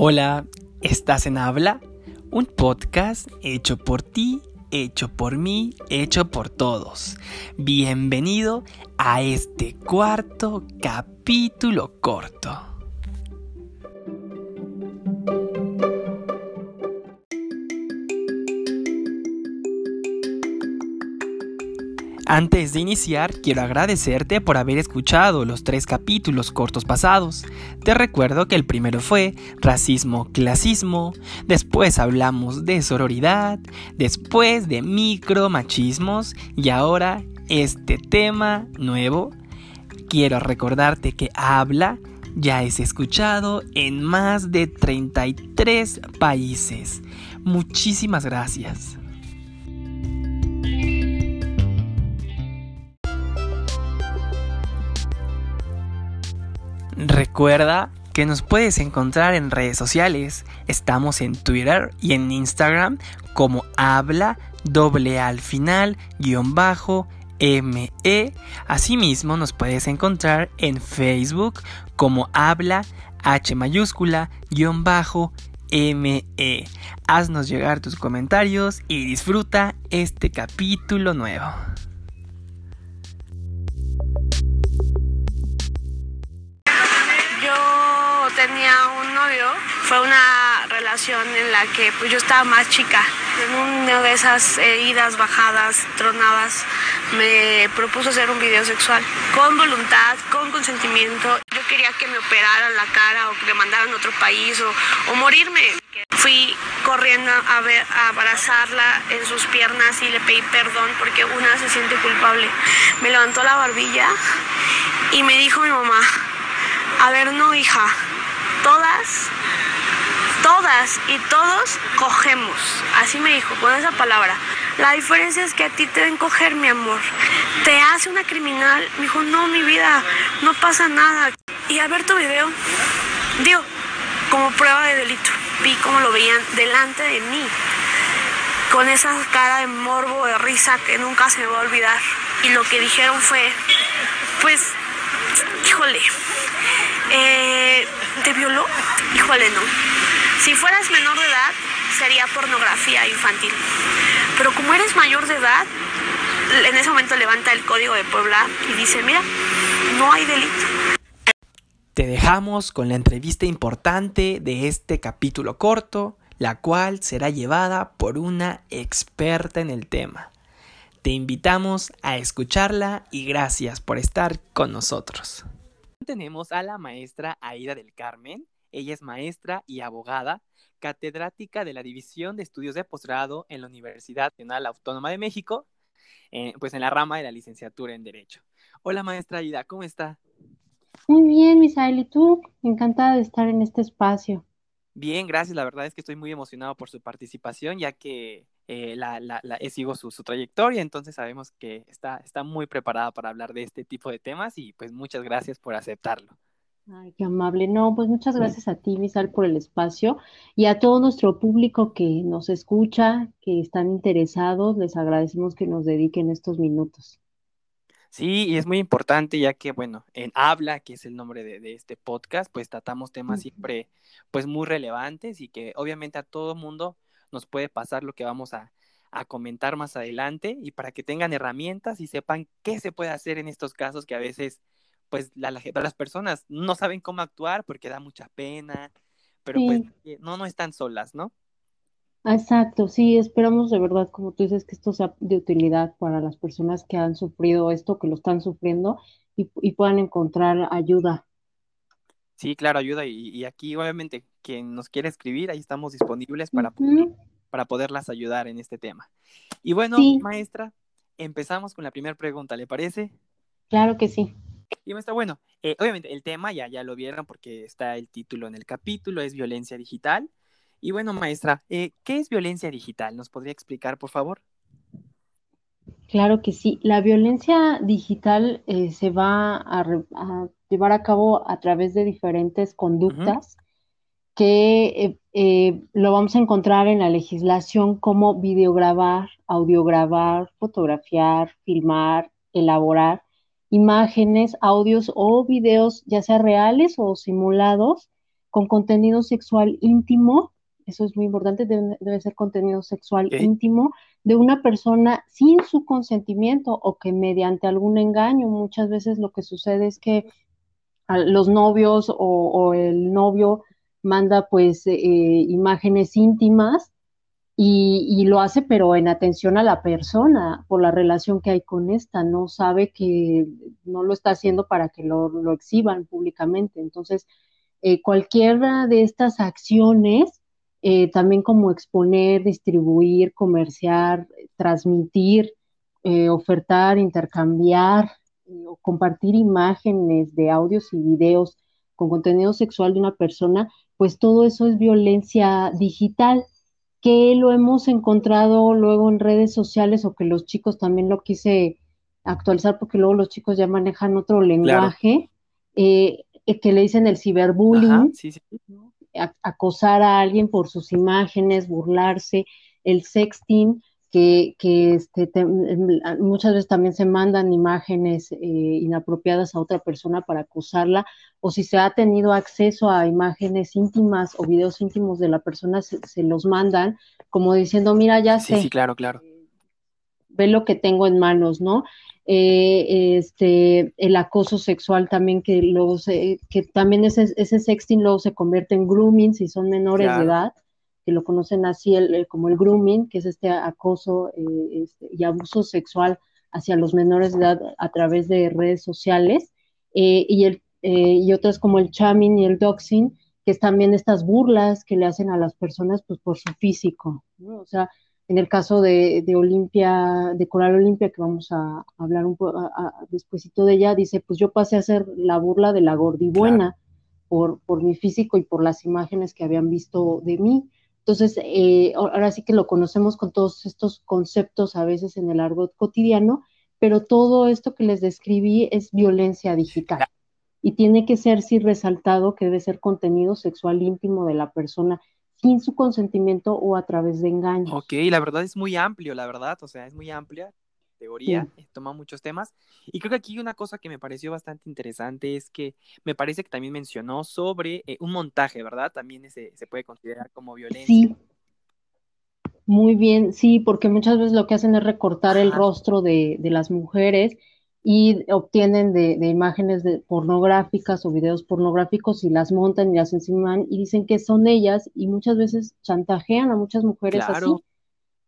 Hola, ¿estás en Habla? Un podcast hecho por ti, hecho por mí, hecho por todos. Bienvenido a este cuarto capítulo corto. Antes de iniciar, quiero agradecerte por haber escuchado los tres capítulos cortos pasados. Te recuerdo que el primero fue racismo, clasismo, después hablamos de sororidad, después de micromachismos y ahora este tema nuevo. Quiero recordarte que habla ya es escuchado en más de 33 países. Muchísimas gracias. Recuerda que nos puedes encontrar en redes sociales. Estamos en Twitter y en Instagram como habla doble al final guion bajo ME. Asimismo nos puedes encontrar en Facebook como habla H mayúscula guion bajo ME. Haznos llegar tus comentarios y disfruta este capítulo nuevo. Tenía un novio, fue una relación en la que pues yo estaba más chica. En una de esas idas, bajadas, tronadas, me propuso hacer un video sexual con voluntad, con consentimiento. Yo quería que me operaran la cara o que me mandaran a otro país o, morirme. Fui corriendo a, ver, a abrazarla en sus piernas y le pedí perdón porque una se siente culpable. Me levantó la barbilla y me dijo mi mamá, a ver, no hija, todas, todas y todos cogemos. Así me dijo, con esa palabra. La diferencia es que a ti te ven coger, mi amor. Te hace una criminal. Me dijo, no, mi vida, no pasa nada. Y a ver tu video, digo, como prueba de delito, vi cómo lo veían delante de mí. Con esa cara de morbo, de risa que nunca se me va a olvidar. Y lo que dijeron fue, pues, híjole, eh, ¿Te violó? Híjole, no. Si fueras menor de edad, sería pornografía infantil. Pero como eres mayor de edad, en ese momento levanta el código de Puebla y dice, mira, no hay delito. Te dejamos con la entrevista importante de este capítulo corto, la cual será llevada por una experta en el tema. Te invitamos a escucharla y gracias por estar con nosotros tenemos a la maestra Aida del Carmen. Ella es maestra y abogada, catedrática de la División de Estudios de Posgrado en la Universidad Nacional Autónoma de México, eh, pues en la rama de la licenciatura en Derecho. Hola maestra Aida, ¿cómo está? Muy bien, Misael, ¿y tú? Encantada de estar en este espacio. Bien, gracias. La verdad es que estoy muy emocionado por su participación, ya que eh, la, la, la, eh, sigo su, su, trayectoria, entonces sabemos que está, está muy preparada para hablar de este tipo de temas y pues muchas gracias por aceptarlo. Ay, qué amable. No, pues muchas gracias a ti, Misal, por el espacio y a todo nuestro público que nos escucha, que están interesados, les agradecemos que nos dediquen estos minutos. Sí, y es muy importante ya que, bueno, en Habla, que es el nombre de, de este podcast, pues tratamos temas siempre, pues muy relevantes y que obviamente a todo mundo nos puede pasar lo que vamos a, comentar más adelante y para que tengan herramientas y sepan qué se puede hacer en estos casos que a veces pues la, las personas no saben cómo actuar porque da mucha pena, pero pues no, no están solas, ¿no? Exacto, sí, esperamos de verdad, como tú dices, que esto sea de utilidad para las personas que han sufrido esto, que lo están sufriendo y, y puedan encontrar ayuda. Sí, claro, ayuda. Y, aquí, obviamente, quien nos quiere escribir, ahí estamos disponibles para, para poderlas ayudar en este tema. Y bueno, maestra, empezamos con la primera pregunta, ¿le parece? Claro que sí. Y maestra, bueno, eh, obviamente el tema ya, ya lo vieron porque está el título en el capítulo, es violencia digital. Y bueno, maestra, eh, ¿qué es violencia digital? ¿Nos podría explicar, por favor? Claro que sí. La violencia digital eh, se va a, llevar a cabo a través de diferentes conductas que eh, eh, lo vamos a encontrar en la legislación como videograbar, audiograbar, fotografiar, filmar, elaborar imágenes, audios o videos, ya sea reales o simulados, con contenido sexual íntimo, eso es muy importante, debe, ser contenido sexual íntimo de una persona sin su consentimiento o que mediante algún engaño, muchas veces lo que sucede es que los novios o, el novio manda pues eh, imágenes íntimas y, lo hace pero en atención a la persona por la relación que hay con esta, no sabe que no lo está haciendo para que lo, exhiban públicamente. Entonces, eh, cualquiera de estas acciones, eh, también como exponer, distribuir, comerciar, transmitir, eh, ofertar, intercambiar o compartir imágenes de audios y videos con contenido sexual de una persona, pues todo eso es violencia digital que lo hemos encontrado luego en redes sociales o que los chicos también lo quise actualizar porque luego los chicos ya manejan otro lenguaje, eh, eh, que le dicen el ciberbullying, acosar a alguien por sus imágenes, burlarse, el sexting, que, que este, muchas veces también se mandan imágenes eh, inapropiadas a otra persona para acusarla, o si se ha tenido acceso a imágenes íntimas o videos íntimos de la persona, se, los mandan como diciendo, mira, ya sé. Sí, claro, claro. Ve lo que tengo en manos, ¿no? Eh, este, el acoso sexual también que luego se, que también ese, ese sexting luego se convierte en grooming si son menores de edad que lo conocen así el, como el grooming, que es este acoso eh, este, y abuso sexual hacia los menores de edad a través de redes sociales, eh, y, el, eh, y otras como el chamming y el doxing, que es también estas burlas que le hacen a las personas pues, por su físico. O sea, en el caso de, de Olimpia, de Coral Olimpia, que vamos a, hablar un poco despuésito de ella, dice, pues yo pasé a ser la burla de la gordibuena por, por mi físico y por las imágenes que habían visto de mí. Entonces, eh, ahora sí que lo conocemos con todos estos conceptos a veces en el argot cotidiano, pero todo esto que les describí es violencia digital. Y tiene que ser, sí, resaltado que debe ser contenido sexual íntimo de la persona sin su consentimiento o a través de engaños. Ok, la verdad es muy amplio, la verdad, o sea, es muy amplia teoría, eh, toma muchos temas. Y creo que aquí una cosa que me pareció bastante interesante es que me parece que también mencionó sobre eh, un montaje, ¿verdad? También ese, se puede considerar como violencia. Sí. Muy bien, sí, porque muchas veces lo que hacen es recortar el rostro de, de, las mujeres y obtienen de, de, imágenes de pornográficas o videos pornográficos y las montan y las enciman y dicen que son ellas y muchas veces chantajean a muchas mujeres así.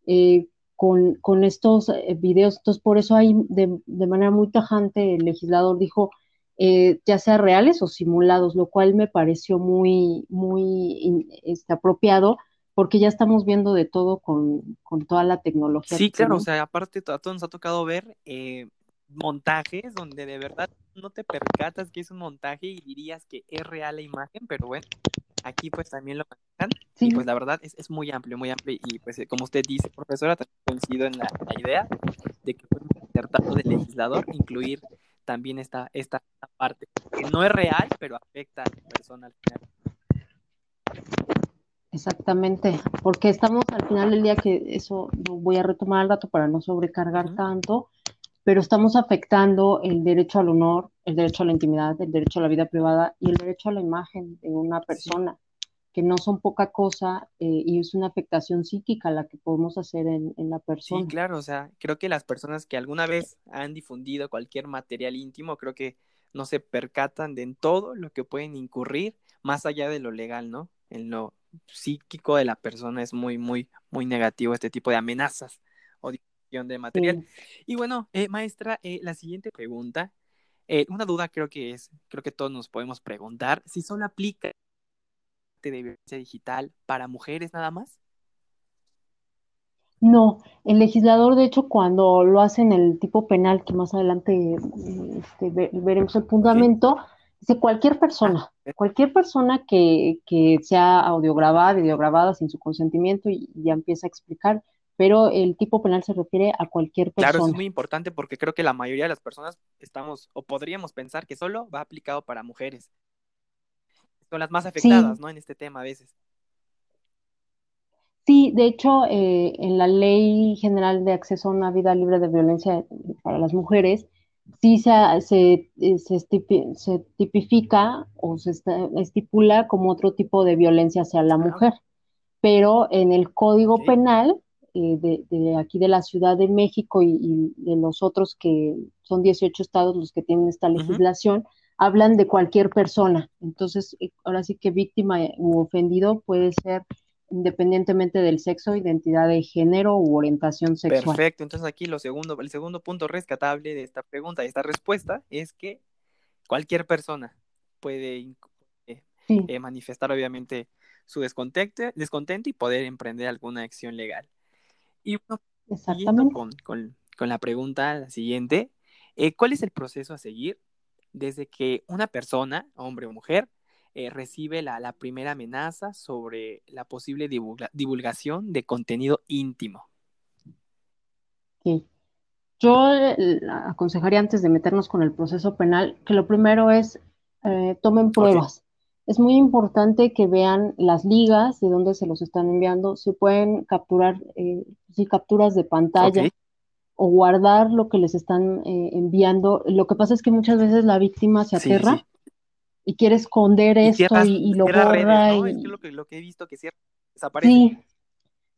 Eh, con, estos eh, videos. Entonces, por eso hay de, manera muy tajante el legislador dijo, eh, ya sea reales o simulados, lo cual me pareció muy, muy este, apropiado porque ya estamos viendo de todo con, toda la tecnología. Sí, claro, o sea, aparte a todos nos ha tocado ver eh, montajes donde de verdad no te percatas que es un montaje y dirías que es real la imagen, pero bueno, aquí pues también lo manejan. Y pues la verdad es, es, muy amplio, muy amplio. Y pues eh, como usted dice, profesora, también coincido en la, idea de que fue muy acertado del legislador incluir también esta, esta, parte que no es real, pero afecta a la persona al final. Exactamente, porque estamos al final del día que eso lo voy a retomar al rato para no sobrecargar tanto, pero estamos afectando el derecho al honor, el derecho a la intimidad, el derecho a la vida privada y el derecho a la imagen de una persona, que no son poca cosa eh, y es una afectación psíquica la que podemos hacer en, la persona. Sí, claro, o sea, creo que las personas que alguna vez han difundido cualquier material íntimo, creo que no se percatan de en todo lo que pueden incurrir, más allá de lo legal, ¿no? En lo psíquico de la persona es muy, muy, muy negativo este tipo de amenazas de material. Y bueno, eh, maestra, eh, la siguiente pregunta, eh, una duda creo que es, creo que todos nos podemos preguntar, si solo aplica de violencia digital para mujeres nada más. No, el legislador, de hecho, cuando lo hace en el tipo penal, que más adelante este, veremos el fundamento, dice cualquier persona, ah, cualquier persona que, que sea audiograbada, videograbada sin su consentimiento y ya empieza a explicar pero el tipo penal se refiere a cualquier persona. Claro, es muy importante porque creo que la mayoría de las personas estamos o podríamos pensar que solo va aplicado para mujeres. Son las más afectadas, ¿no? En este tema a veces. Sí, de hecho, eh, en la Ley General de Acceso a una Vida Libre de Violencia para las Mujeres, sí se, se, eh, se, tipifica o se estipula como otro tipo de violencia hacia la mujer. Pero en el Código Penal eh, de, aquí de la Ciudad de México y, de los otros que son 18 estados los que tienen esta legislación, hablan de cualquier persona. Entonces, eh, ahora sí que víctima u ofendido puede ser independientemente del sexo, identidad de género u orientación sexual. Perfecto, entonces aquí lo segundo, el segundo punto rescatable de esta pregunta, de esta respuesta, es que cualquier persona puede eh, eh, manifestar obviamente su descontento, descontento y poder emprender alguna acción legal. Y bueno, con, con, con, la pregunta siguiente, eh, ¿cuál es el proceso a seguir desde que una persona, hombre o mujer, eh, recibe la, la, primera amenaza sobre la posible divulgación de contenido íntimo. Sí. Yo eh, aconsejaría antes de meternos con el proceso penal que lo primero es eh, tomen pruebas. Es muy importante que vean las ligas de dónde se los están enviando. Se pueden capturar, eh, capturas de pantalla o guardar lo que les están enviando. Lo que pasa es que muchas veces la víctima se aterra y quiere esconder esto y, lo borra. Es que lo, que, lo que he visto que cierra, desaparece. Sí,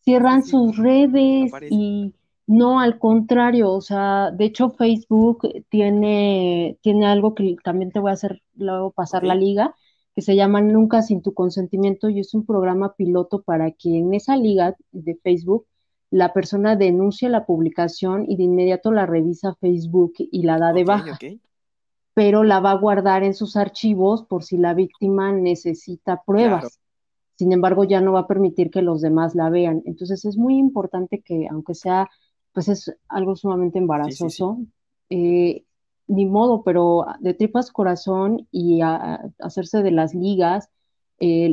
cierran sus redes y no, al contrario, o sea, de hecho Facebook tiene, tiene algo que también te voy a hacer luego pasar la liga, que se llama Nunca sin tu consentimiento y es un programa piloto para que en esa liga de Facebook la persona denuncie la publicación y de inmediato la revisa Facebook y la da de baja pero la va a guardar en sus archivos por si la víctima necesita pruebas. Sin embargo, ya no va a permitir que los demás la vean. Entonces es muy importante que, aunque sea, pues es algo sumamente embarazoso, eh, ni modo, pero de tripas corazón y hacerse de las ligas, eh,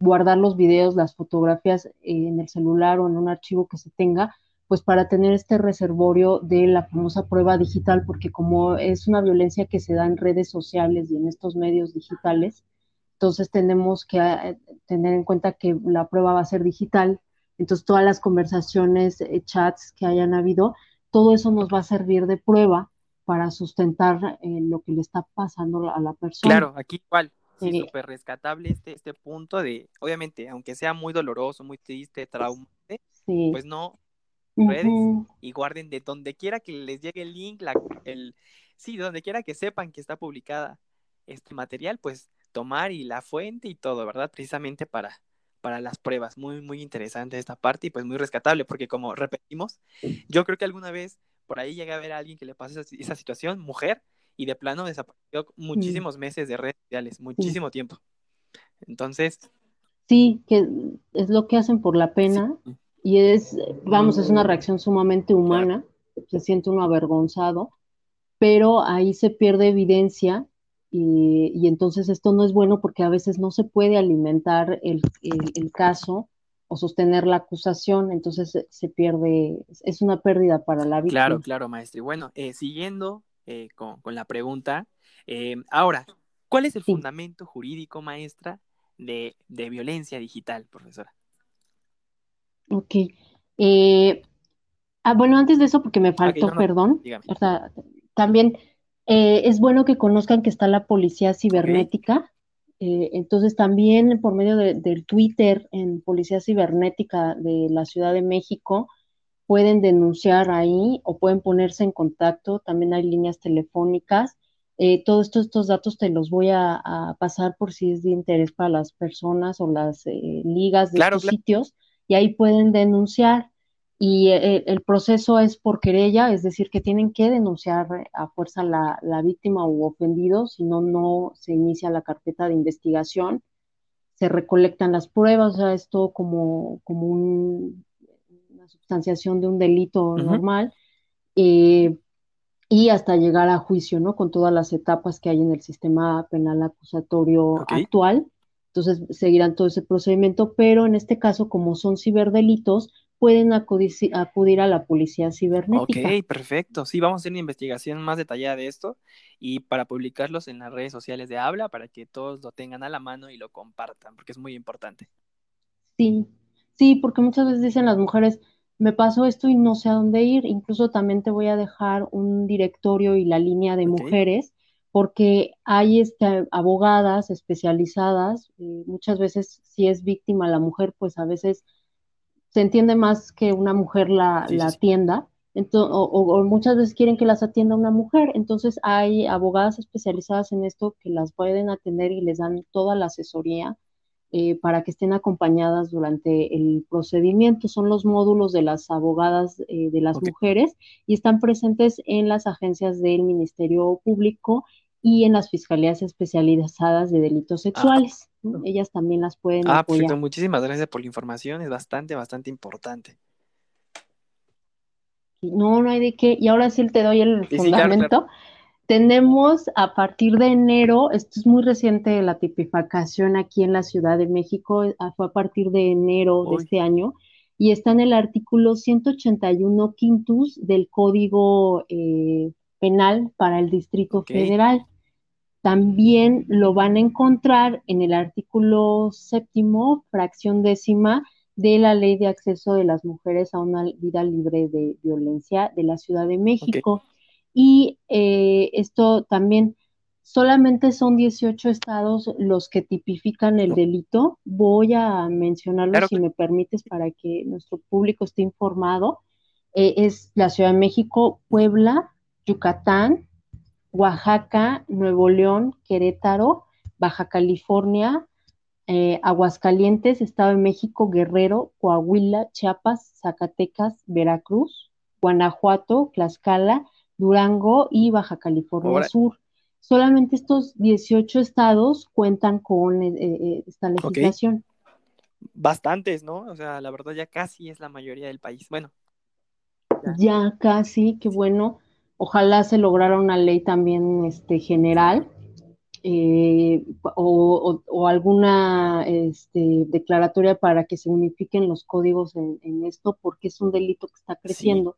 guardar los videos, las fotografías en el celular o en un archivo que se tenga, pues para tener este reservorio de la famosa prueba digital, porque como es una violencia que se da en redes sociales y en estos medios digitales, entonces tenemos que eh, tener en cuenta que la prueba va a ser digital, entonces todas las conversaciones, eh, chats que hayan habido, todo eso nos va a servir de prueba para sustentar eh, lo que le está pasando a la persona. Claro, aquí igual, sí, súper rescatable este, este punto de, obviamente, aunque sea muy doloroso, muy triste, traumante, pues no, redes y guarden de donde quiera que les llegue el link, la, el, sí, donde quiera que sepan que está publicada este material, pues tomar y la fuente y todo, ¿verdad? Precisamente para, para las pruebas. Muy, muy interesante esta parte y pues muy rescatable, porque como repetimos, yo creo que alguna vez por ahí llegué a ver a alguien que le pasó esa, situación, mujer, y de plano desapareció muchísimos meses de redes sociales, muchísimo tiempo. Entonces. Sí, que es lo que hacen por la pena y es, vamos, es una reacción sumamente humana, se siente uno avergonzado, pero ahí se pierde evidencia y, entonces esto no es bueno porque a veces no se puede alimentar el, caso o sostener la acusación, entonces se, pierde, es una pérdida para la víctima. Claro, claro, maestro. Y bueno, eh, siguiendo eh, con, la pregunta, eh, ahora, ¿cuál es el fundamento jurídico, maestra, de, de violencia digital, profesora? Ok. Eh, ah, bueno, antes de eso, porque me faltó, perdón, también eh, es bueno que conozcan que está la policía cibernética. Eh, entonces también por medio del Twitter en Policía Cibernética de la Ciudad de México pueden denunciar ahí o pueden ponerse en contacto. También hay líneas telefónicas. todos estos, estos, datos te los voy a, pasar por si es de interés para las personas o las ligas de estos sitios y ahí pueden denunciar. Y eh, el, proceso es por querella, es decir, que tienen que denunciar a fuerza la, la víctima u ofendido, si no, no se inicia la carpeta de investigación, se recolectan las pruebas, o sea, es todo como, como una sustanciación de un delito normal, eh, y hasta llegar a juicio, ¿no? Con todas las etapas que hay en el sistema penal acusatorio actual. Entonces seguirán todo ese procedimiento, pero en este caso, como son ciberdelitos, pueden acudir, a la policía cibernética. Ok, perfecto. Sí, vamos a hacer una investigación más detallada de esto y para publicarlos en las redes sociales de Habla para que todos lo tengan a la mano y lo compartan, porque es muy importante. Sí, sí, porque muchas veces dicen las mujeres, me pasó esto y no sé a dónde ir. Incluso también te voy a dejar un directorio y la línea de mujeres, porque hay este, abogadas especializadas. Eh, muchas veces, si es víctima la mujer, pues a veces se entiende más que una mujer la, atienda. o, muchas veces quieren que las atienda una mujer. Entonces hay abogadas especializadas en esto que las pueden atender y les dan toda la asesoría eh, para que estén acompañadas durante el procedimiento. Son los módulos de las abogadas eh, de las mujeres y están presentes en las agencias del Ministerio Público y en las fiscalías especializadas de delitos ah, sexuales. Ellas también las pueden ah, apoyar. Perfecto. Muchísimas gracias por la información, es bastante, bastante importante. No, no hay de qué. Y ahora sí te doy el fundamento. Tenemos a partir de enero, esto es muy reciente, la tipificación aquí en la Ciudad de México, ah, fue a partir de enero de este año, y está en el artículo 181 quintus del Código eh, Penal para el Distrito Federal. También lo van a encontrar en el artículo séptimo, fracción décima, de la Ley de Acceso de las Mujeres a una Vida Libre de Violencia de la Ciudad de México. Y eh, esto también, solamente son 18 estados los que tipifican el delito. Voy a mencionarlo si me permites para que nuestro público esté informado. Eh, es la Ciudad de México, Puebla, Yucatán, Oaxaca, Nuevo León, Querétaro, Baja California, eh, Aguascalientes, Estado de México, Guerrero, Coahuila, Chiapas, Zacatecas, Veracruz, Guanajuato, Tlaxcala, Durango y Baja California Sur. Solamente estos 18 estados cuentan con eh, eh, esta legislación. Bastantes, ¿no? O sea, la verdad ya casi es la mayoría del país. Bueno. Ya, casi, qué bueno. Ojalá se lograra una ley también este, general eh, o, alguna este, declaratoria para que se unifiquen los códigos en, esto, porque es un delito que está creciendo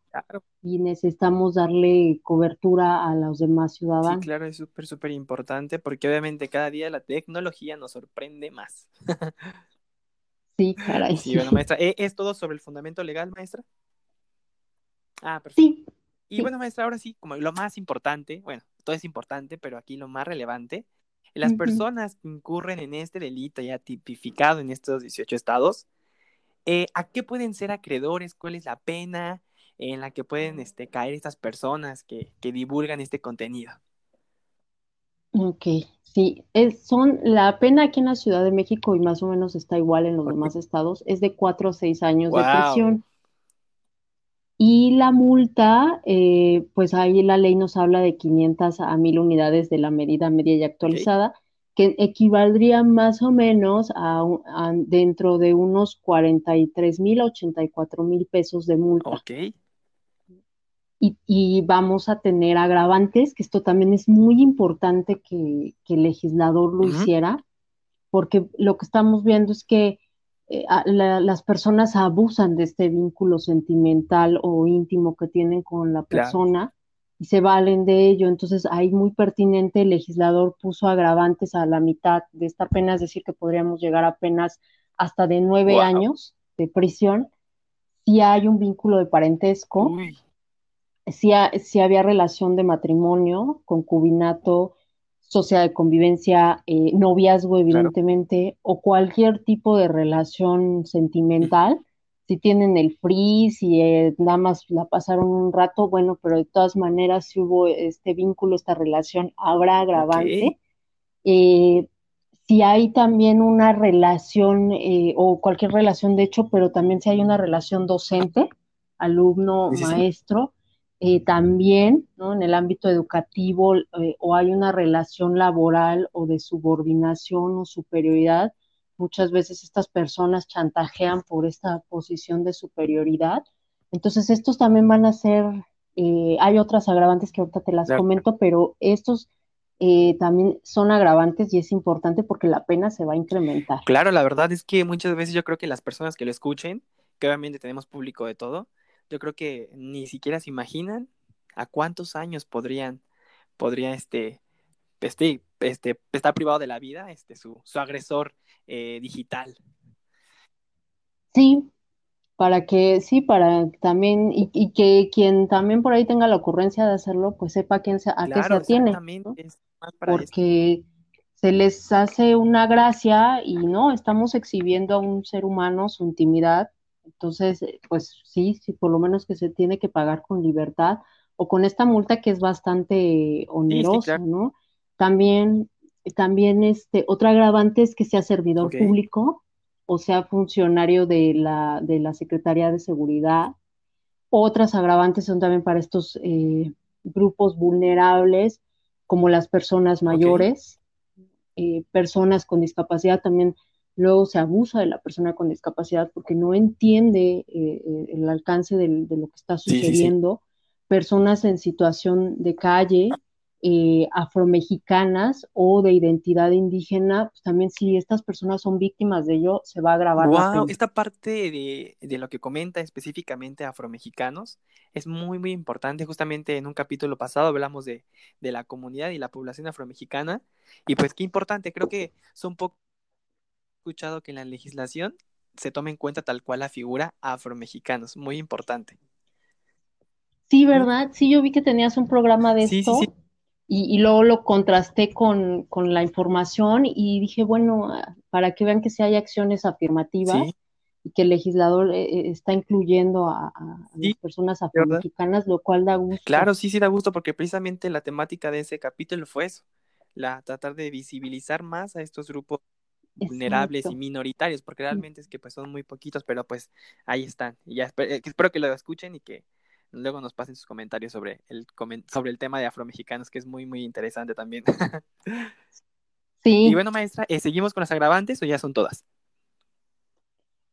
y necesitamos darle cobertura a los demás ciudadanos. Sí, claro, es súper, súper importante porque obviamente cada día la tecnología nos sorprende más. sí, caray. Sí, bueno, maestra, ¿e-, ¿es todo sobre el fundamento legal, maestra? Ah, perfecto. Sí. Y bueno, maestra, ahora sí, como lo más importante, bueno, todo es importante, pero aquí lo más relevante, las personas que incurren en este delito ya tipificado en estos 18 estados, eh, ¿a qué pueden ser acreedores? ¿Cuál es la pena en la que pueden este, caer estas personas que, divulgan este contenido? Ok, sí, es, son la pena aquí en la Ciudad de México y más o menos está igual en los demás estados, es de cuatro a seis años de prisión. Y la multa, eh, pues ahí la ley nos habla de 500 a 1000 unidades de la medida media y actualizada, que equivaldría más o menos a, dentro de unos 43 mil a 84 mil pesos de multa. Ok. Y, vamos a tener agravantes, que esto también es muy importante que, el legislador lo hiciera, porque lo que estamos viendo es que eh, las personas abusan de este vínculo sentimental o íntimo que tienen con la persona y se valen de ello. Entonces, ahí muy pertinente el legislador puso agravantes a la mitad de esta pena, es decir, que podríamos llegar apenas hasta de nueve años de prisión. Si hay un vínculo de parentesco, si, si había relación de matrimonio, concubinato, sociedad de convivencia, eh, noviazgo, evidentemente, o cualquier tipo de relación sentimental. Si tienen el free, si eh, nada más la pasaron un rato, bueno, pero de todas maneras, si hubo este vínculo, esta relación, habrá agravante. Eh, si hay también una relación o cualquier relación de hecho, pero también si hay una relación docente, alumno, maestro, eh, también ¿no? en el ámbito educativo eh, o hay una relación laboral o de subordinación o superioridad, muchas veces estas personas chantajean por esta posición de superioridad. Entonces, estos también van a ser, eh, hay otras agravantes que ahorita te las comento, pero estos también son agravantes y es importante porque la pena se va a incrementar. Claro, la verdad es que muchas veces yo creo que las personas que lo escuchen, que obviamente tenemos público de todo, yo creo que ni siquiera se imaginan a cuántos años podrían, podría este, este, este, estar privado de la vida este, su, su agresor eh, digital. Sí, para que, sí, para también, y, que quien también por ahí tenga la ocurrencia de hacerlo, pues sepa quién se, a qué se atiene, porque se les hace una gracia y no, estamos exhibiendo a un ser humano su intimidad, entonces, pues sí, sí, por lo menos que se tiene que pagar con libertad o con esta multa que es bastante onerosa, ¿no? También, también este, otra agravante es que sea servidor público o sea funcionario de la, de la Secretaría de Seguridad. Otras agravantes son también para estos eh, grupos vulnerables, como las personas mayores, eh, personas con discapacidad, también luego se abusa de la persona con discapacidad porque no entiende eh, el alcance de lo que está sucediendo, personas en situación de calle, eh, afromexicanas o de identidad indígena, pues también si estas personas son víctimas de ello, se va a agravar. Wow, esta parte de, de, lo que comenta específicamente afromexicanos es muy, muy importante. Justamente en un capítulo pasado hablamos de, de la comunidad y la población afromexicana. Y pues qué importante, creo que son poco escuchado que en la legislación se tome en cuenta tal cual la figura afromexicanos, muy importante. Sí, ¿verdad? Sí, yo vi que tenías un programa de esto. Sí, sí y, luego lo contrasté con, la información y dije, bueno, ah, para que vean que si hay acciones afirmativas y que el legislador eh, eh, está incluyendo a, las personas afromexicanas, lo cual da gusto. Claro, sí, sí da gusto, porque precisamente la temática de ese capítulo fue eso, la tratar de visibilizar más a estos grupos vulnerables y minoritarios, porque realmente es que pues son muy poquitos, pero pues ahí están. Y ya eh, espero que lo escuchen y que luego nos pasen sus comentarios sobre el, sobre el tema de afromexicanos, que es muy, muy interesante también. sí. Y bueno, maestra, eh, ¿seguimos con las agravantes o ya son todas?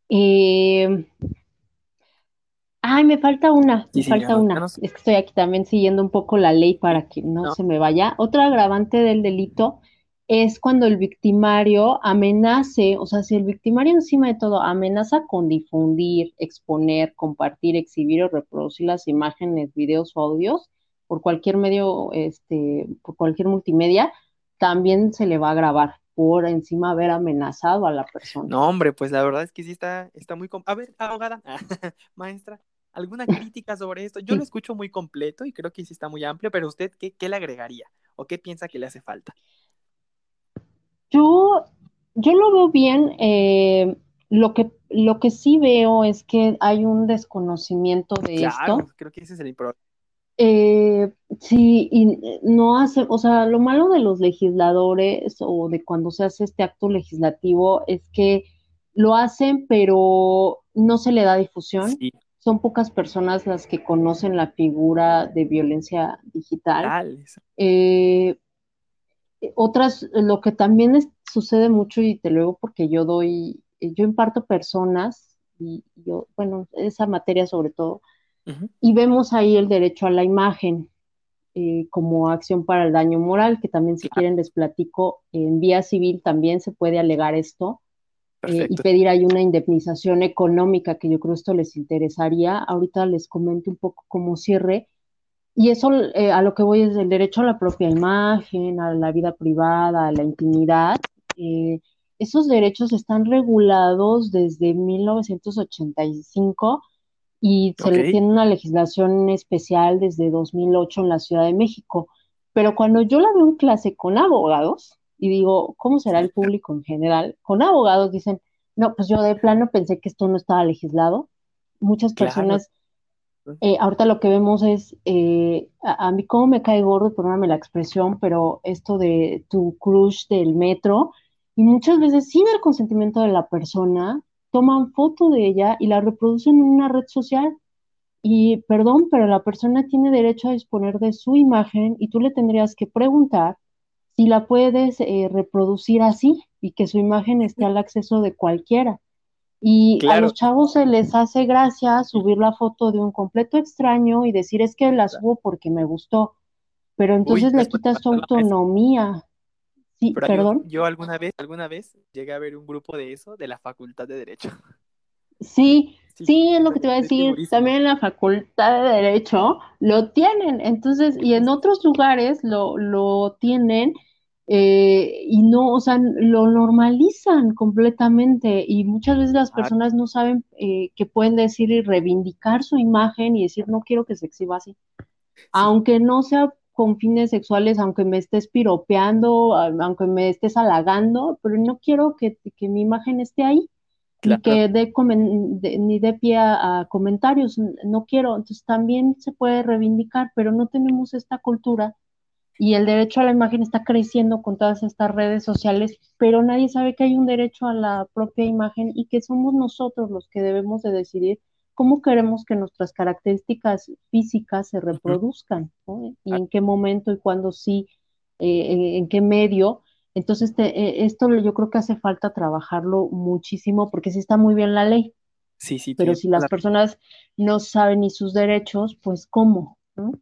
Eh... Ay, me falta una, me falta una. Es que estoy aquí también siguiendo un poco la ley para que no, se me vaya. Otro agravante del delito es cuando el victimario amenace, o sea, si el victimario encima de todo amenaza con difundir, exponer, compartir, exhibir o reproducir las imágenes, videos o audios por cualquier medio, este, por cualquier multimedia, también se le va a grabar por encima haber amenazado a la persona. No, hombre, pues la verdad es que sí está, está muy... A ver, abogada, maestra, ¿alguna crítica sobre esto? Yo lo escucho muy completo y creo que sí está muy amplio, pero usted, ¿qué, qué le agregaría? ¿O qué piensa que le hace falta? Yo, yo lo veo bien. Eh, lo que, lo que sí veo es que hay un desconocimiento de claro, esto. Creo que ese es el problema. Eh, sí, y no hace, o sea, lo malo de los legisladores o de cuando se hace este acto legislativo es que lo hacen, pero no se le da difusión. Son pocas personas las que conocen la figura de violencia digital. Eh, otras, lo que también sucede mucho, y te lo digo porque yo doy, eh, yo imparto personas, y yo, bueno, esa materia sobre todo, y vemos ahí el derecho a la imagen eh, como acción para el daño moral, que también si quieren les platico, en vía civil también se puede alegar esto. y pedir ahí una indemnización económica, que yo creo esto les interesaría. Ahorita les comento un poco como cierre y eso eh, a lo que voy es el derecho a la propia imagen, a la vida privada, a la intimidad. Eh, esos derechos están regulados desde 1985 y se le tiene una legislación especial desde 2008 en la Ciudad de México. Pero cuando yo la veo en clase con abogados, y digo, ¿cómo será el público en general? Con abogados dicen, no, pues yo de plano pensé que esto no estaba legislado. Muchas personas eh, ahorita lo que vemos es, eh, a, mí como me cae gordo, perdóname la expresión, pero esto de tu crush del metro, y muchas veces sin el consentimiento de la persona, toman foto de ella y la reproducen en una red social. Y perdón, pero la persona tiene derecho a disponer de su imagen y tú le tendrías que preguntar si la puedes eh, reproducir así y que su imagen esté al acceso de cualquiera. Y a los chavos se les hace gracia subir la foto de un completo extraño y decir es que la subo porque me gustó, pero entonces le quitas su autonomía. Sí, perdón. Yo, alguna vez, alguna vez llegué a ver un grupo de eso de la Facultad de Derecho. Sí, sí, es lo que te iba a decir. También en la Facultad de Derecho lo tienen. Entonces, y en otros lugares lo, lo tienen eh, y no, o sea, lo normalizan completamente y muchas veces las personas no saben eh, que pueden decir y reivindicar su imagen y decir, no quiero que se exhiba así. Aunque no sea con fines sexuales, aunque me estés piropeando, aunque me estés halagando, pero no quiero que, mi imagen esté ahí. Ni que dé ni de pie a, a, comentarios, no quiero. Entonces también se puede reivindicar, pero no tenemos esta cultura y el derecho a la imagen está creciendo con todas estas redes sociales, pero nadie sabe que hay un derecho a la propia imagen y que somos nosotros los que debemos de decidir cómo queremos que nuestras características físicas se reproduzcan, y ah. en qué momento y cuándo sí, eh, en, qué medio. Entonces, eh, esto yo creo que hace falta trabajarlo muchísimo porque sí está muy bien la ley. Sí, sí. Pero si las personas no saben ni sus derechos, pues ¿cómo? ¿no?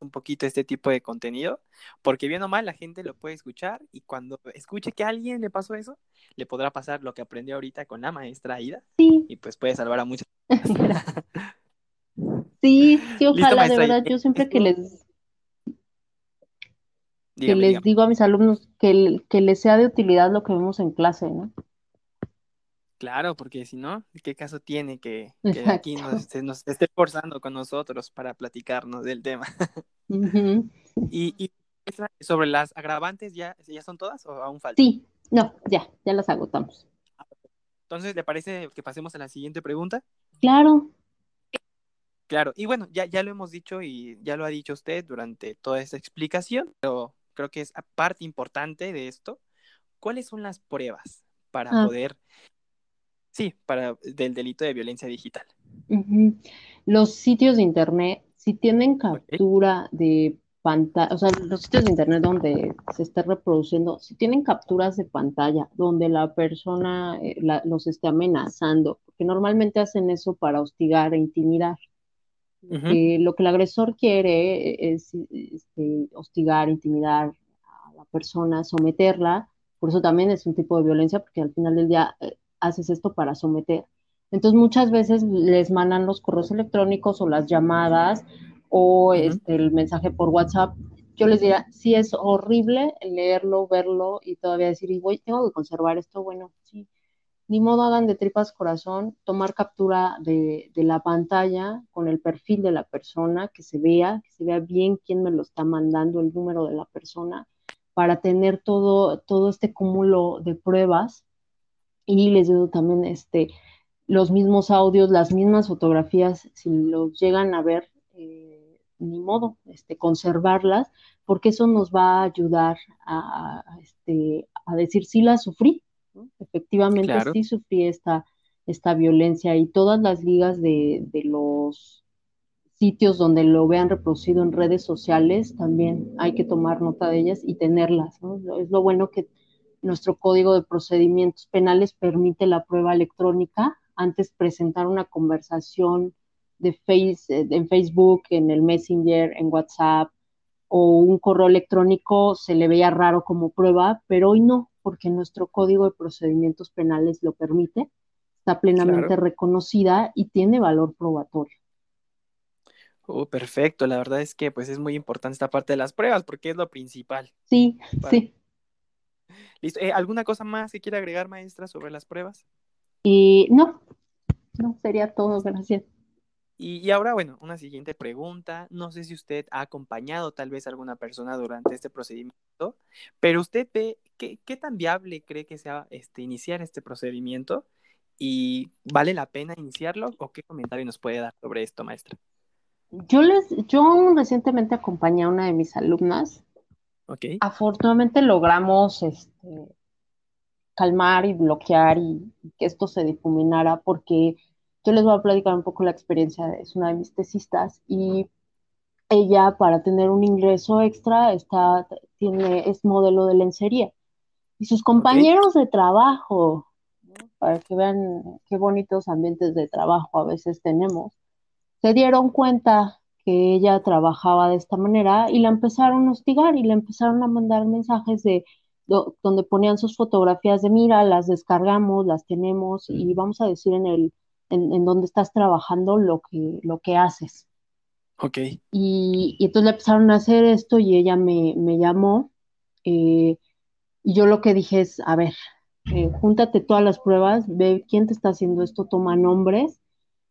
Un poquito este tipo de contenido, porque bien o mal la gente lo puede escuchar y cuando escuche que a alguien le pasó eso, le podrá pasar lo que aprendió ahorita con la maestra Aida y pues puede salvar a muchas. sí, sí, ojalá, de verdad, yo siempre que les que les digo a mis alumnos que, que les sea de utilidad lo que vemos en clase, ¿no? Claro, porque si no, ¿qué caso tiene que, aquí nos, nos, esté forzando con nosotros para platicarnos del tema? y, sobre las agravantes, ¿ya, ¿ya son todas o aún faltan? Sí, no, ya, ya las agotamos. Entonces, ¿le parece que pasemos a la siguiente pregunta? Claro. Claro, y bueno, ya, ya lo hemos dicho y ya lo ha dicho usted durante toda esta explicación, pero creo que es parte importante de esto. ¿Cuáles son las pruebas para ah. poder Sí, para del delito de violencia digital. Los sitios de internet, si tienen captura de pantalla, o sea, los sitios de internet donde se esté reproduciendo, si tienen capturas de pantalla donde la persona eh, los esté amenazando, porque normalmente hacen eso para hostigar e intimidar. lo que el agresor quiere es este, hostigar, intimidar a la persona, someterla, por eso también es un tipo de violencia, porque al final del día eh, haces esto para someter. Entonces muchas veces les mandan los correos electrónicos o las llamadas o este, el mensaje por WhatsApp. Yo les diría, si es horrible leerlo, verlo y todavía decir, y voy, tengo que conservar esto, bueno, sí, ni modo hagan de tripas corazón, tomar captura de, de, la pantalla con el perfil de la persona, que se vea, que se vea bien quién me lo está mandando, el número de la persona, para tener todo, todo este cúmulo de pruebas y les doy también este, los mismos audios, las mismas fotografías, si los llegan a ver, eh, ni modo, este, conservarlas, porque eso nos va a ayudar a, este, a decir sí la sufrí, efectivamente sí sufrí esta, esta violencia y todas las ligas de, de los sitios donde lo vean reproducido en redes sociales, también hay que tomar nota de ellas y tenerlas. ¿no? Es lo bueno que nuestro Código de Procedimientos Penales permite la prueba electrónica. Antes presentar una conversación de face, eh, en Facebook, en el Messenger, en WhatsApp o un correo electrónico se le veía raro como prueba, pero hoy no, porque nuestro Código de Procedimientos Penales lo permite, está plenamente reconocida y tiene valor probatorio. Oh, perfecto. La verdad es que pues es muy importante esta parte de las pruebas porque es lo principal. Sí, sí. Listo. Eh, ¿Alguna cosa más que quiera agregar, maestra, sobre las pruebas? Y no, no, sería todo, gracias. Y, ahora, bueno, una siguiente pregunta. No sé si usted ha acompañado tal vez a alguna persona durante este procedimiento, pero usted ve qué, qué tan viable cree que sea este, iniciar este procedimiento y vale la pena iniciarlo o qué comentario nos puede dar sobre esto, maestra. Yo les, yo recientemente acompañé a una de mis alumnas Afortunadamente logramos este, calmar y bloquear y, que esto se difuminara porque yo les voy a platicar un poco la experiencia, es una de mis tesistas y ella para tener un ingreso extra está, tiene, es modelo de lencería. Y sus compañeros de trabajo, para que vean qué bonitos ambientes de trabajo a veces tenemos, se dieron cuenta que ella trabajaba de esta manera y la empezaron a hostigar y le empezaron a mandar mensajes de donde ponían sus fotografías de mira, las descargamos, las tenemos y vamos a decir en el en, donde estás trabajando lo que lo que haces. Ok. Y, entonces le empezaron a hacer esto y ella me, llamó. Eh, y yo lo que dije es, a ver, eh, júntate todas las pruebas, ve quién te está haciendo esto, toma nombres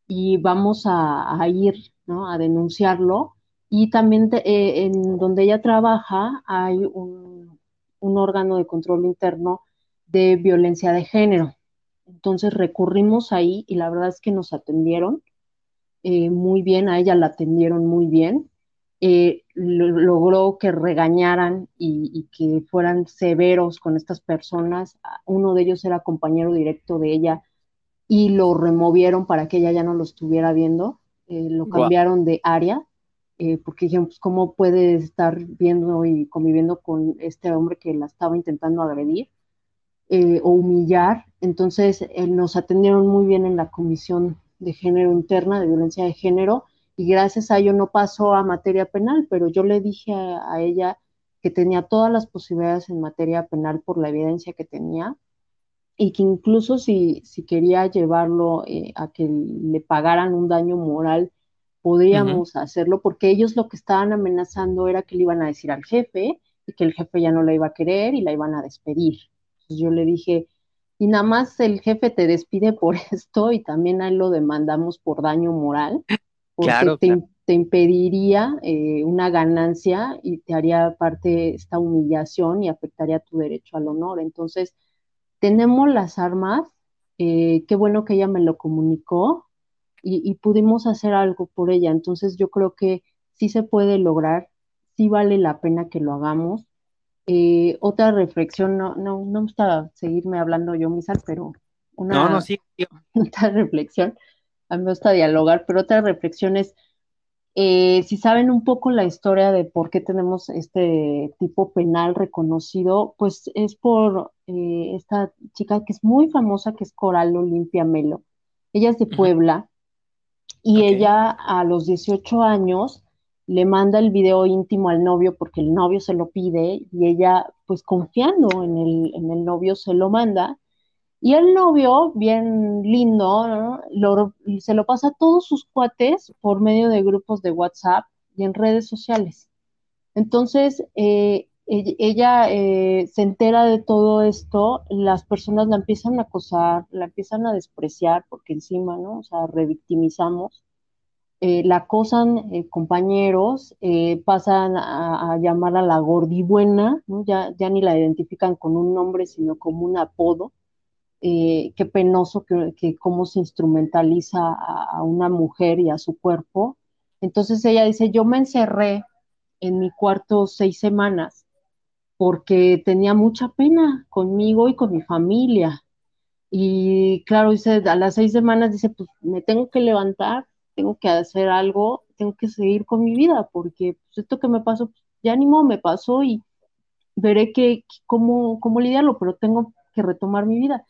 y vamos a, ir ¿no? a denunciarlo. Y también eh, en donde ella trabaja hay un, órgano de control interno de violencia de género. Entonces recurrimos ahí y la verdad es que nos atendieron eh, muy bien, a ella la atendieron muy bien. Eh, logró que regañaran y, que fueran severos con estas personas. Uno de ellos era compañero directo de ella y lo removieron para que ella ya no lo estuviera viendo. Eh, lo cambiaron de área porque dijeron, pues, ¿cómo puede estar viendo y conviviendo con este hombre que la estaba intentando agredir o humillar? Entonces, nos atendieron muy bien en la comisión de género interna, de violencia de género, y gracias a ello no pasó a materia penal, pero yo le dije a, ella que tenía todas las posibilidades en materia penal por la evidencia que tenía y que incluso si, si quería llevarlo eh, a que le pagaran un daño moral, podríamos hacerlo, porque ellos lo que estaban amenazando era que le iban a decir al jefe y que el jefe ya no la iba a querer y la iban a despedir. Entonces yo le dije, y nada más el jefe te despide por esto y también a él lo demandamos por daño moral, porque te, impediría eh, una ganancia y te haría parte esta humillación y afectaría tu derecho al honor. Entonces, tenemos las armas, eh, qué bueno que ella me lo comunicó y, y pudimos hacer algo por ella. Entonces, yo creo que sí se puede lograr, sí vale la pena que lo hagamos. Eh, otra reflexión, no, no, no me gusta seguirme hablando yo, Misal, pero una no, no, sí, otra reflexión, a mí me gusta dialogar, pero otra reflexión es, eh, si saben un poco la historia de por qué tenemos este tipo penal reconocido, pues es por eh, esta chica que es muy famosa, que es Coral Olimpia Melo. Ella es de Puebla y ella a los 18 años le manda el video íntimo al novio porque el novio se lo pide y ella, pues confiando en el, en el novio, se lo manda. Y el novio, bien lindo, se lo pasa a todos sus cuates por medio de grupos de WhatsApp y en redes sociales. Entonces, eh, ella eh, se entera de todo esto, las personas la empiezan a acosar, la empiezan a despreciar, porque encima, ¿no? O sea, revictimizamos eh, la acosan compañeros, pasan a, a la gordibuena, ¿no? ya, ya ni la identifican con un nombre, sino como un apodo. Qué penoso que, cómo se instrumentaliza a, una mujer y a su cuerpo. Entonces ella dice, yo me encerré en mi cuarto seis semanas porque tenía mucha pena conmigo y con mi familia. Y claro, dice, a las seis semanas dice, pues me tengo que levantar tengo que hacer algo, tengo que seguir con mi vida, porque pues, esto que me pasó, pues, ya ni modo me pasó y veré que, cómo, cómo lidiarlo, pero tengo que retomar mi vida.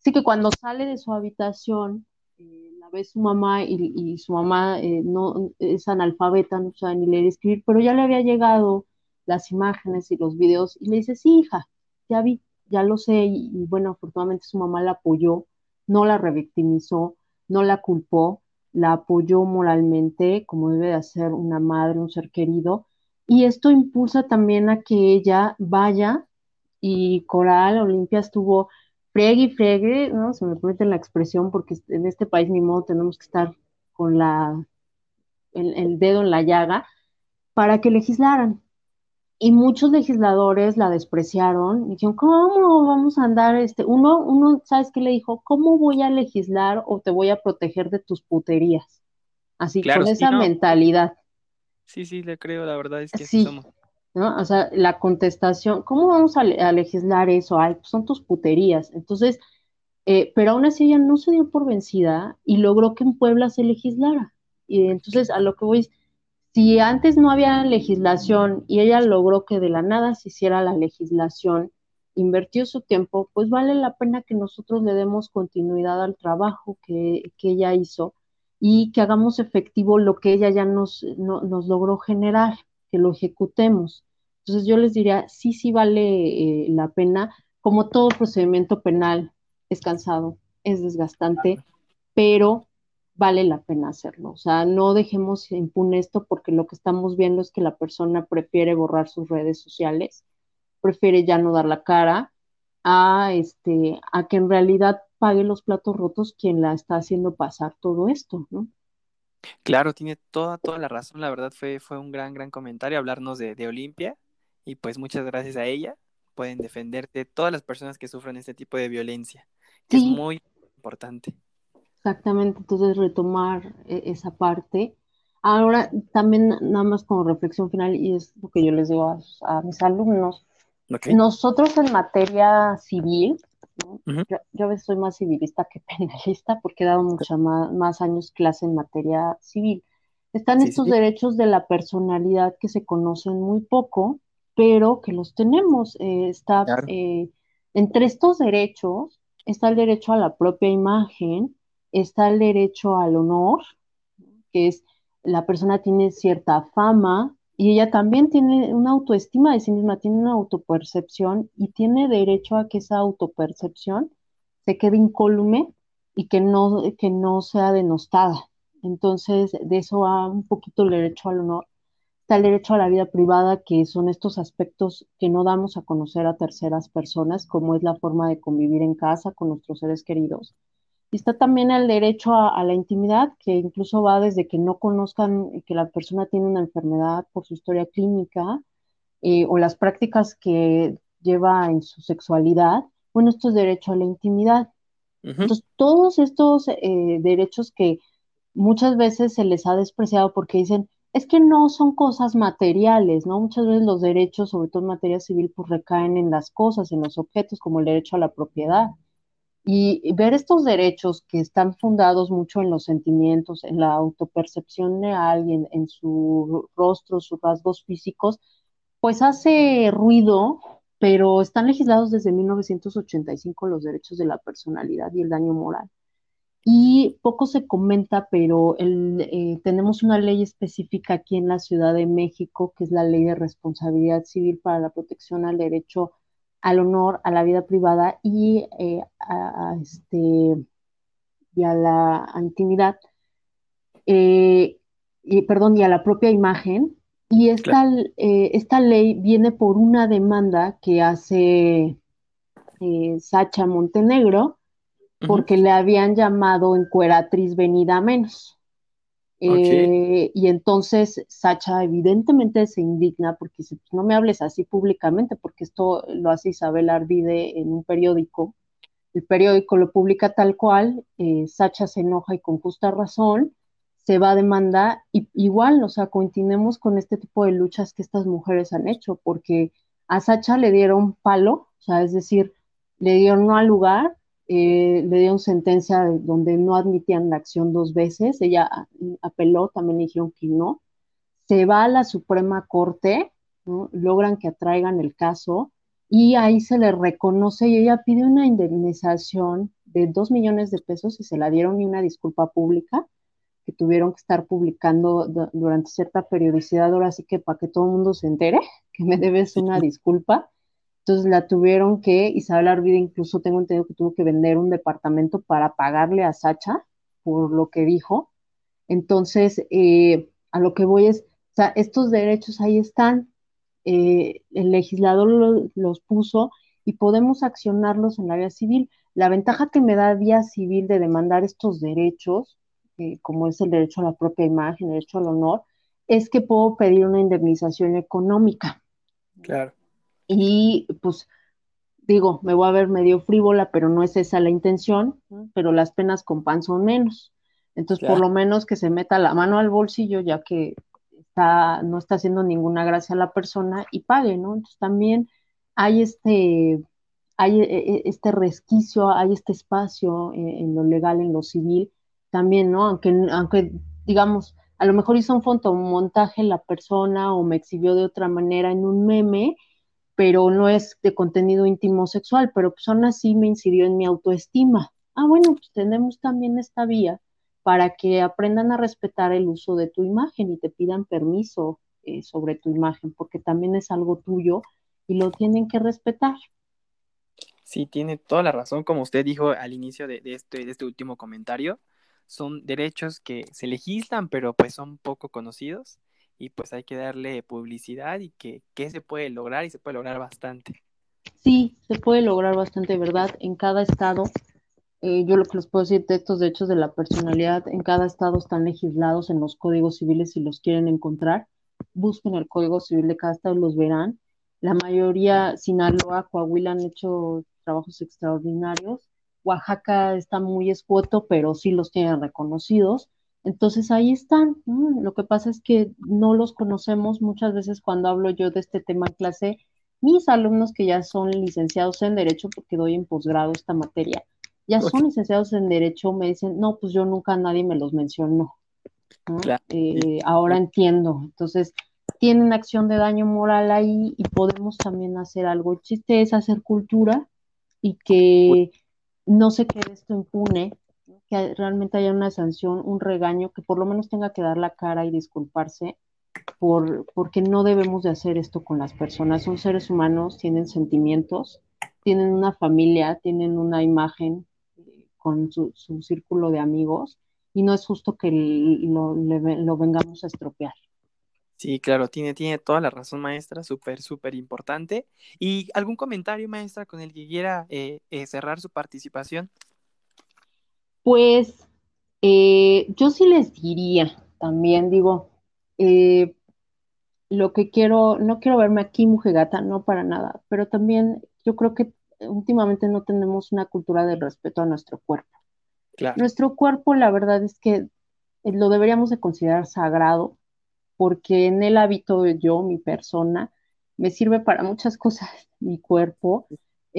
Así que cuando sale de su habitación, eh, la ve su mamá y, su mamá eh, no es analfabeta, no sabe ni leer ni escribir, pero ya le había llegado las imágenes y los videos y le dice, sí, hija, ya vi, ya lo sé, y, y bueno, afortunadamente su mamá la apoyó, no la revictimizó, no la culpó, la apoyó moralmente, como debe de hacer una madre, un ser querido, y esto impulsa también a que ella vaya y Coral Olimpia estuvo fregue y fregue, ¿no? Se me permite la expresión porque en este país ni modo tenemos que estar con la el, el dedo en la llaga para que legislaran y muchos legisladores la despreciaron y dijeron, ¿cómo vamos a andar? Este? Uno, uno, ¿sabes qué le dijo? ¿Cómo voy a legislar o te voy a proteger de tus puterías? Así, con esa mentalidad. Sí, sí, le creo, la verdad es que sí, somos. ¿No? O sea, la contestación, ¿cómo vamos a, legislar eso? Ay, pues son tus puterías. Entonces, eh, pero aún así ella no se dio por vencida y logró que en Puebla se legislara. Y entonces, a lo que voy si antes no había legislación y ella logró que de la nada se hiciera la legislación, invirtió su tiempo, pues vale la pena que nosotros le demos continuidad al trabajo que, ella hizo y que hagamos efectivo lo que ella ya nos, nos logró generar, que lo ejecutemos. Entonces yo les diría, sí, sí vale eh, la pena, como todo procedimiento penal, es cansado, es desgastante, pero vale la pena hacerlo. O sea, no dejemos impune esto porque lo que estamos viendo es que la persona prefiere borrar sus redes sociales, prefiere ya no dar la cara a este a que en realidad pague los platos rotos quien la está haciendo pasar todo esto, ¿no? Claro, tiene toda, toda la razón. La verdad fue, fue un gran, gran comentario hablarnos de, de Olimpia. Y pues muchas gracias a ella pueden defenderte todas las personas que sufren este tipo de violencia, que es muy importante. Exactamente, entonces retomar e, esa parte. Ahora, también nada más como reflexión final, y es lo que yo les digo a, mis alumnos, nosotros en materia civil, yo, a veces soy más civilista que penalista porque he dado muchos más, años clase en materia civil. Están estos derechos de la personalidad que se conocen muy poco, pero que los tenemos. Eh, está, eh, entre estos derechos está el derecho a la propia imagen, está el derecho al honor, que es la persona tiene cierta fama y ella también tiene una autoestima de sí misma, tiene una autopercepción y tiene derecho a que esa autopercepción se quede incólume y que no, que no sea denostada. Entonces, de eso va un poquito el derecho al honor. Está el derecho a la vida privada, que son estos aspectos que no damos a conocer a terceras personas, como es la forma de convivir en casa con nuestros seres queridos y está también el derecho a, la intimidad, que incluso va desde que no conozcan que la persona tiene una enfermedad por su historia clínica eh, o las prácticas que lleva en su sexualidad. Bueno, esto es derecho a la intimidad. Entonces, todos estos eh, derechos que muchas veces se les ha despreciado porque dicen, es que no son cosas materiales, ¿no? Muchas veces los derechos, sobre todo en materia civil, pues recaen en las cosas, en los objetos, como el derecho a la propiedad. Y ver estos derechos que están fundados mucho en los sentimientos, en la autopercepción de alguien, en su rostro, sus rasgos físicos, pues hace ruido, pero están legislados desde 1985 los derechos de la personalidad y el daño moral. Y poco se comenta, pero eh, tenemos una ley específica aquí en la Ciudad de México, que es la Ley de Responsabilidad Civil para la Protección al Derecho al honor, a la vida privada y eh, a, este, y a la intimidad, eh, y, perdón, y a la propia imagen. Y esta, esta ley viene por una demanda que hace Sacha Montenegro, porque le habían llamado encueratriz venida menos. Eh, y entonces Sacha evidentemente se indigna porque dice, pues, no me hables así públicamente, porque esto lo hace Isabel Arvide en un periódico. El periódico lo publica tal cual, eh, Sacha se enoja y con justa razón se va a demanda y igual, o sea, continuemos con este tipo de luchas que estas mujeres han hecho, porque a Sacha le dieron palo, o sea, es decir, le dieron no al lugar, eh, le dieron sentencia donde no admitían la acción dos veces, ella apeló, también dijeron que no, se va a la Suprema Corte, logran que atraigan el caso y ahí se le reconoce y ella pide una indemnización de dos millones de pesos y se la dieron y una disculpa pública que tuvieron que estar publicando durante cierta periodicidad, ahora sí que para que todo el mundo se entere que me debes una disculpa entonces la tuvieron que, Isabel Arvide incluso tengo entendido que tuvo que vender un departamento para pagarle a Sacha por lo que dijo. Entonces, eh, a lo que voy es, o sea, estos derechos ahí están, eh, el legislador los puso y podemos accionarlos en la vía civil. La ventaja que me da vía civil de demandar estos derechos, eh, como es el derecho a la propia imagen, el derecho al honor, es que puedo pedir una indemnización económica. Claro. Y pues digo, me voy a ver medio frívola, pero no es esa la intención, pero las penas con pan son menos. Entonces, por lo menos que se meta la mano al bolsillo, ya que está, no está haciendo ninguna gracia a la persona y pague, ¿no? Entonces también hay este, hay e, e, este resquicio, hay este espacio en, en, lo legal, en lo civil, también, ¿no? Aunque, aunque digamos, a lo mejor hizo un fotomontaje la persona o me exhibió de otra manera en un meme, pero no es de contenido íntimo sexual, pero pues aún así me incidió en mi autoestima. Ah, bueno, pues tenemos también esta vía para que aprendan a respetar el uso de tu imagen y te pidan permiso eh, sobre tu imagen, porque también es algo tuyo y lo tienen que respetar. Sí, tiene toda la razón, como usted dijo al inicio de, este, de este último comentario. son derechos que se legislan, pero pues son poco conocidos y pues hay que darle publicidad y que, se puede lograr y se puede lograr bastante. Sí, se puede lograr bastante, ¿verdad? En cada estado, eh, yo lo que les puedo decir de estos derechos de la personalidad, en cada estado están legislados en los códigos civiles si los quieren encontrar. Busquen el código civil de cada estado los verán. La mayoría, Sinaloa, Coahuila han hecho trabajos extraordinarios. Oaxaca está muy escueto, pero sí los tienen reconocidos. Entonces ahí están. Lo que pasa es que no los conocemos muchas veces cuando hablo yo de este tema en clase. Mis alumnos que ya son licenciados en Derecho, porque doy en posgrado esta materia, ya son licenciados en Derecho, me dicen, no, pues yo nunca nadie me los mencionó. Eh, ahora entiendo. Entonces, tienen acción de daño moral ahí y podemos también hacer algo. El chiste es hacer cultura y que no se quede esto impune, que realmente haya una sanción, un regaño, que por lo menos tenga que dar la cara y disculparse por, porque no debemos de hacer esto con las personas. Son seres humanos, tienen sentimientos, tienen una familia, tienen una imagen eh, con su, círculo de amigos y no es justo que lo, vengamos a estropear. Sí, claro, tiene, tiene toda la razón, maestra, súper, súper importante. ¿Y algún comentario, maestra, con el que quiera eh, eh, cerrar su participación? Pues eh, yo sí les diría también, digo, lo que quiero, no quiero verme aquí mujegata, no para nada, pero también yo creo que últimamente no tenemos una cultura de respeto a nuestro cuerpo. Claro. Nuestro cuerpo, la verdad es que lo deberíamos de considerar sagrado porque en él habito yo, mi persona, me sirve para muchas cosas, mi cuerpo.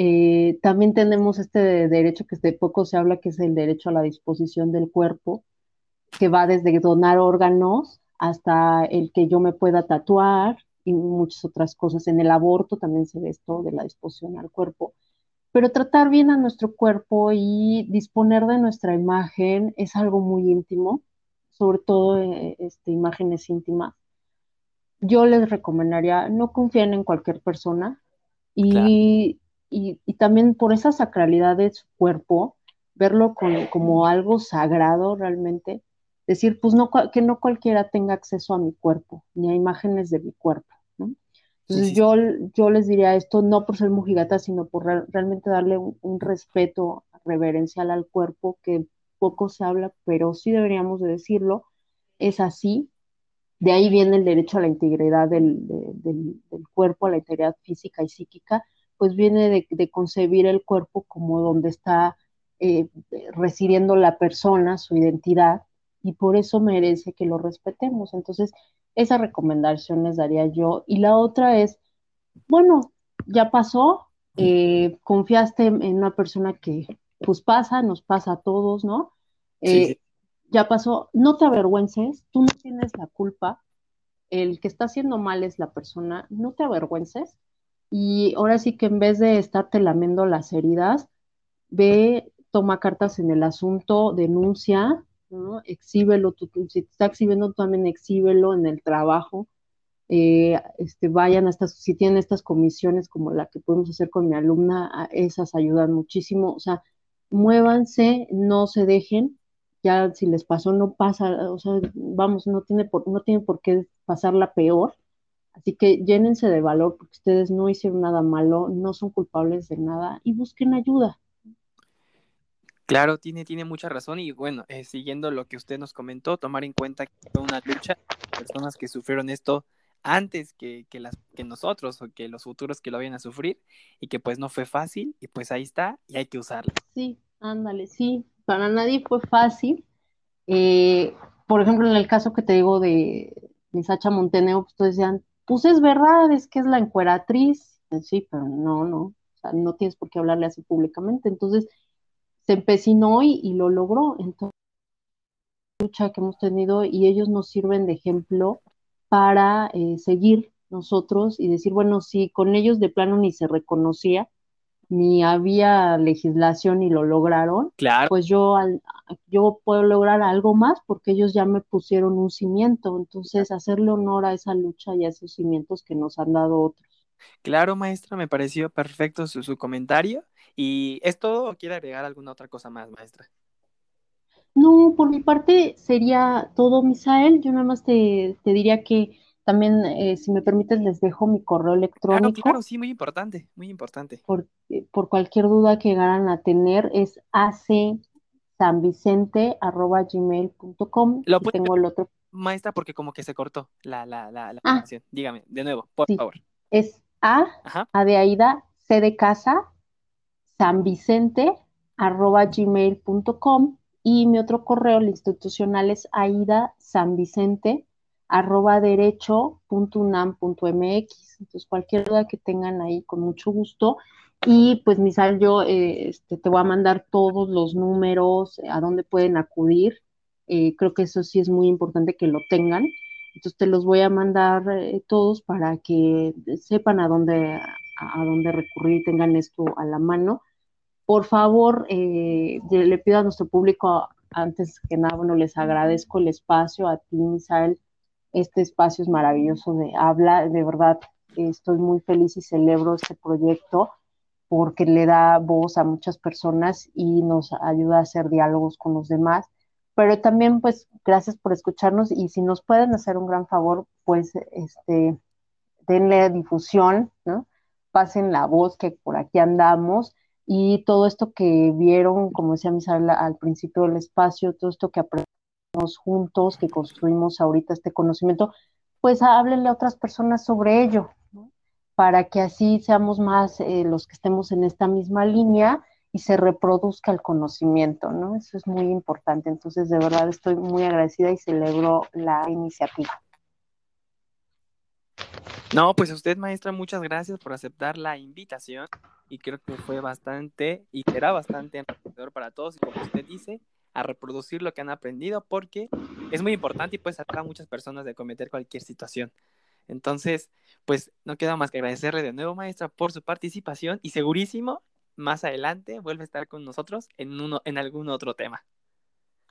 Eh, también tenemos este derecho que de poco se habla, que es el derecho a la disposición del cuerpo, que va desde donar órganos hasta el que yo me pueda tatuar y muchas otras cosas. En el aborto también se ve esto de la disposición al cuerpo. Pero tratar bien a nuestro cuerpo y disponer de nuestra imagen es algo muy íntimo sobre todo eh, este, imágenes íntimas, yo les recomendaría no confíen en cualquier persona y, y, también por esa sacralidad de su cuerpo, verlo como algo sagrado realmente, decir, pues no, que no cualquiera tenga acceso a mi cuerpo, ni a imágenes de mi cuerpo. Entonces Yo, yo les diría esto no por ser mujigata, sino por realmente darle un, un respeto reverencial al cuerpo que poco se habla, pero sí deberíamos de decirlo, es así. De ahí viene el derecho a la integridad del, cuerpo, a la integridad física y psíquica, pues viene de, concebir el cuerpo como donde está eh, residiendo la persona, su identidad, y por eso merece que lo respetemos. Entonces, esa recomendación les daría yo. Y la otra es, bueno, ya pasó, eh, confiaste en una persona que pues pasa, nos pasa a todos, ¿no? Eh, ya pasó, no te avergüences, tú no tienes la culpa, el que está haciendo mal es la persona, no te avergüences. Y ahora sí que en vez de estarte lamiendo las heridas, ve, toma cartas en el asunto, denuncia, ¿no? Exhíbelo, tú, si te está exhibiendo también exhíbelo en el trabajo. Eh, este, vayan a estas, si tienen estas comisiones como la que podemos hacer con mi alumna, esas ayudan muchísimo. O sea, muévanse, no se dejen, ya si les pasó no pasa, o sea, vamos, no tiene por, no tiene por qué pasarla peor. Así que llénense de valor porque ustedes no hicieron nada malo, no son culpables de nada y busquen ayuda. Claro, tiene, tiene mucha razón y bueno, eh, siguiendo lo que usted nos comentó, tomar en cuenta que fue una lucha, personas que sufrieron esto antes que, que, las, que nosotros o que los futuros que lo vayan a sufrir y que pues no fue fácil y pues ahí está y hay que usarlo. Sí, ándale, sí, para nadie fue fácil. Eh, por ejemplo, en el caso que te digo de, de Sacha Montenegro, pues todos decían, pues es verdad, es que es la encueratriz. Sí, pero no, no, o sea, no tienes por qué hablarle así públicamente. Entonces, se empecinó y, lo logró. Entonces, lucha que hemos tenido y ellos nos sirven de ejemplo para eh, seguir nosotros y decir, bueno, si con ellos de plano ni se reconocía, ni había legislación y lo lograron, pues yo, yo puedo lograr algo más porque ellos ya me pusieron un cimiento. Entonces, hacerle honor a esa lucha y a esos cimientos que nos han dado otros. Claro, maestra, me pareció perfecto su, comentario. ¿Y es todo o quiere agregar alguna otra cosa más, maestra? No, por mi parte sería todo, Misael. Yo nada más te, te diría que también, eh, si me permites, les dejo mi correo electrónico. Claro, claro, sí, muy importante, muy importante. Por, eh, por cualquier duda que llegaran a tener, es acsanvicente.gmail.com. Lo puede- tengo el otro, Maestra, porque como que se cortó la, la, la, la Ah. Dígame, de nuevo, por Sí. favor. es A, Ajá. A de Aida, C de casa, sanvicente, arroba gmail.com y mi otro correo, el institucional, es aida sanvicente, arroba derecho.unam.mx. Entonces, cualquier duda que tengan ahí, con mucho gusto. Y pues, Misal, yo eh, este, te voy a mandar todos los números, eh, a dónde pueden acudir. Eh, creo que eso sí es muy importante que lo tengan. Entonces te los voy a mandar eh, todos para que sepan a dónde, a, a dónde recurrir, tengan esto a la mano. Por favor, le pido a nuestro público, antes que nada, bueno, les agradezco el espacio, a ti, Misael. Este espacio es maravilloso de habla, de verdad, estoy muy feliz y celebro este proyecto porque le da voz a muchas personas y nos ayuda a hacer diálogos con los demás pero también pues gracias por escucharnos y si nos pueden hacer un gran favor, pues este denle difusión, ¿no? Pasen la voz que por aquí andamos y todo esto que vieron, como decía Misael al principio del espacio, todo esto que aprendimos juntos, que construimos ahorita este conocimiento, pues háblenle a otras personas sobre ello. Para que así seamos más eh, los que estemos en esta misma línea y se reproduzca el conocimiento, ¿no? Eso es muy importante. Entonces, de verdad, estoy muy agradecida y celebro la iniciativa. No, pues a usted, maestra, muchas gracias por aceptar la invitación y creo que fue bastante y será bastante enriquecedor para todos y como usted dice, a reproducir lo que han aprendido porque es muy importante y puede sacar a muchas personas de cometer cualquier situación. Entonces, pues no queda más que agradecerle de nuevo, maestra, por su participación y segurísimo, más adelante vuelve a estar con nosotros en, uno, en algún otro tema.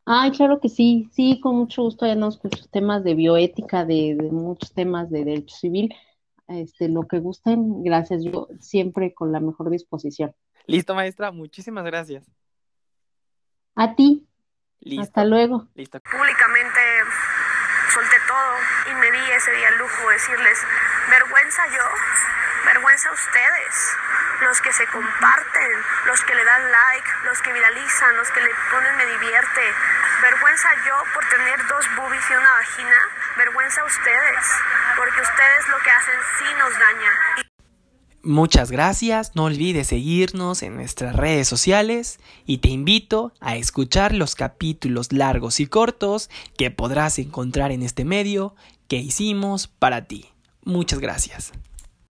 Ay, claro que sí, sí, con mucho gusto. Ya nos muchos temas de bioética, de, de muchos temas de derecho civil. Este, lo que gusten, gracias. Yo siempre con la mejor disposición. Listo, maestra, muchísimas gracias. A ti. Listo. Hasta luego. Listo. Públicamente solté todo y me di ese día el lujo de decirles, vergüenza yo, vergüenza ustedes, los que se comparten, los que le dan like, los que viralizan, los que le ponen me divierte, vergüenza yo por tener dos boobies y una vagina, vergüenza ustedes, porque ustedes lo que hacen sí nos daña. Muchas gracias, no olvides seguirnos en nuestras redes sociales y te invito a escuchar los capítulos largos y cortos que podrás encontrar en este medio que hicimos para ti. Muchas gracias.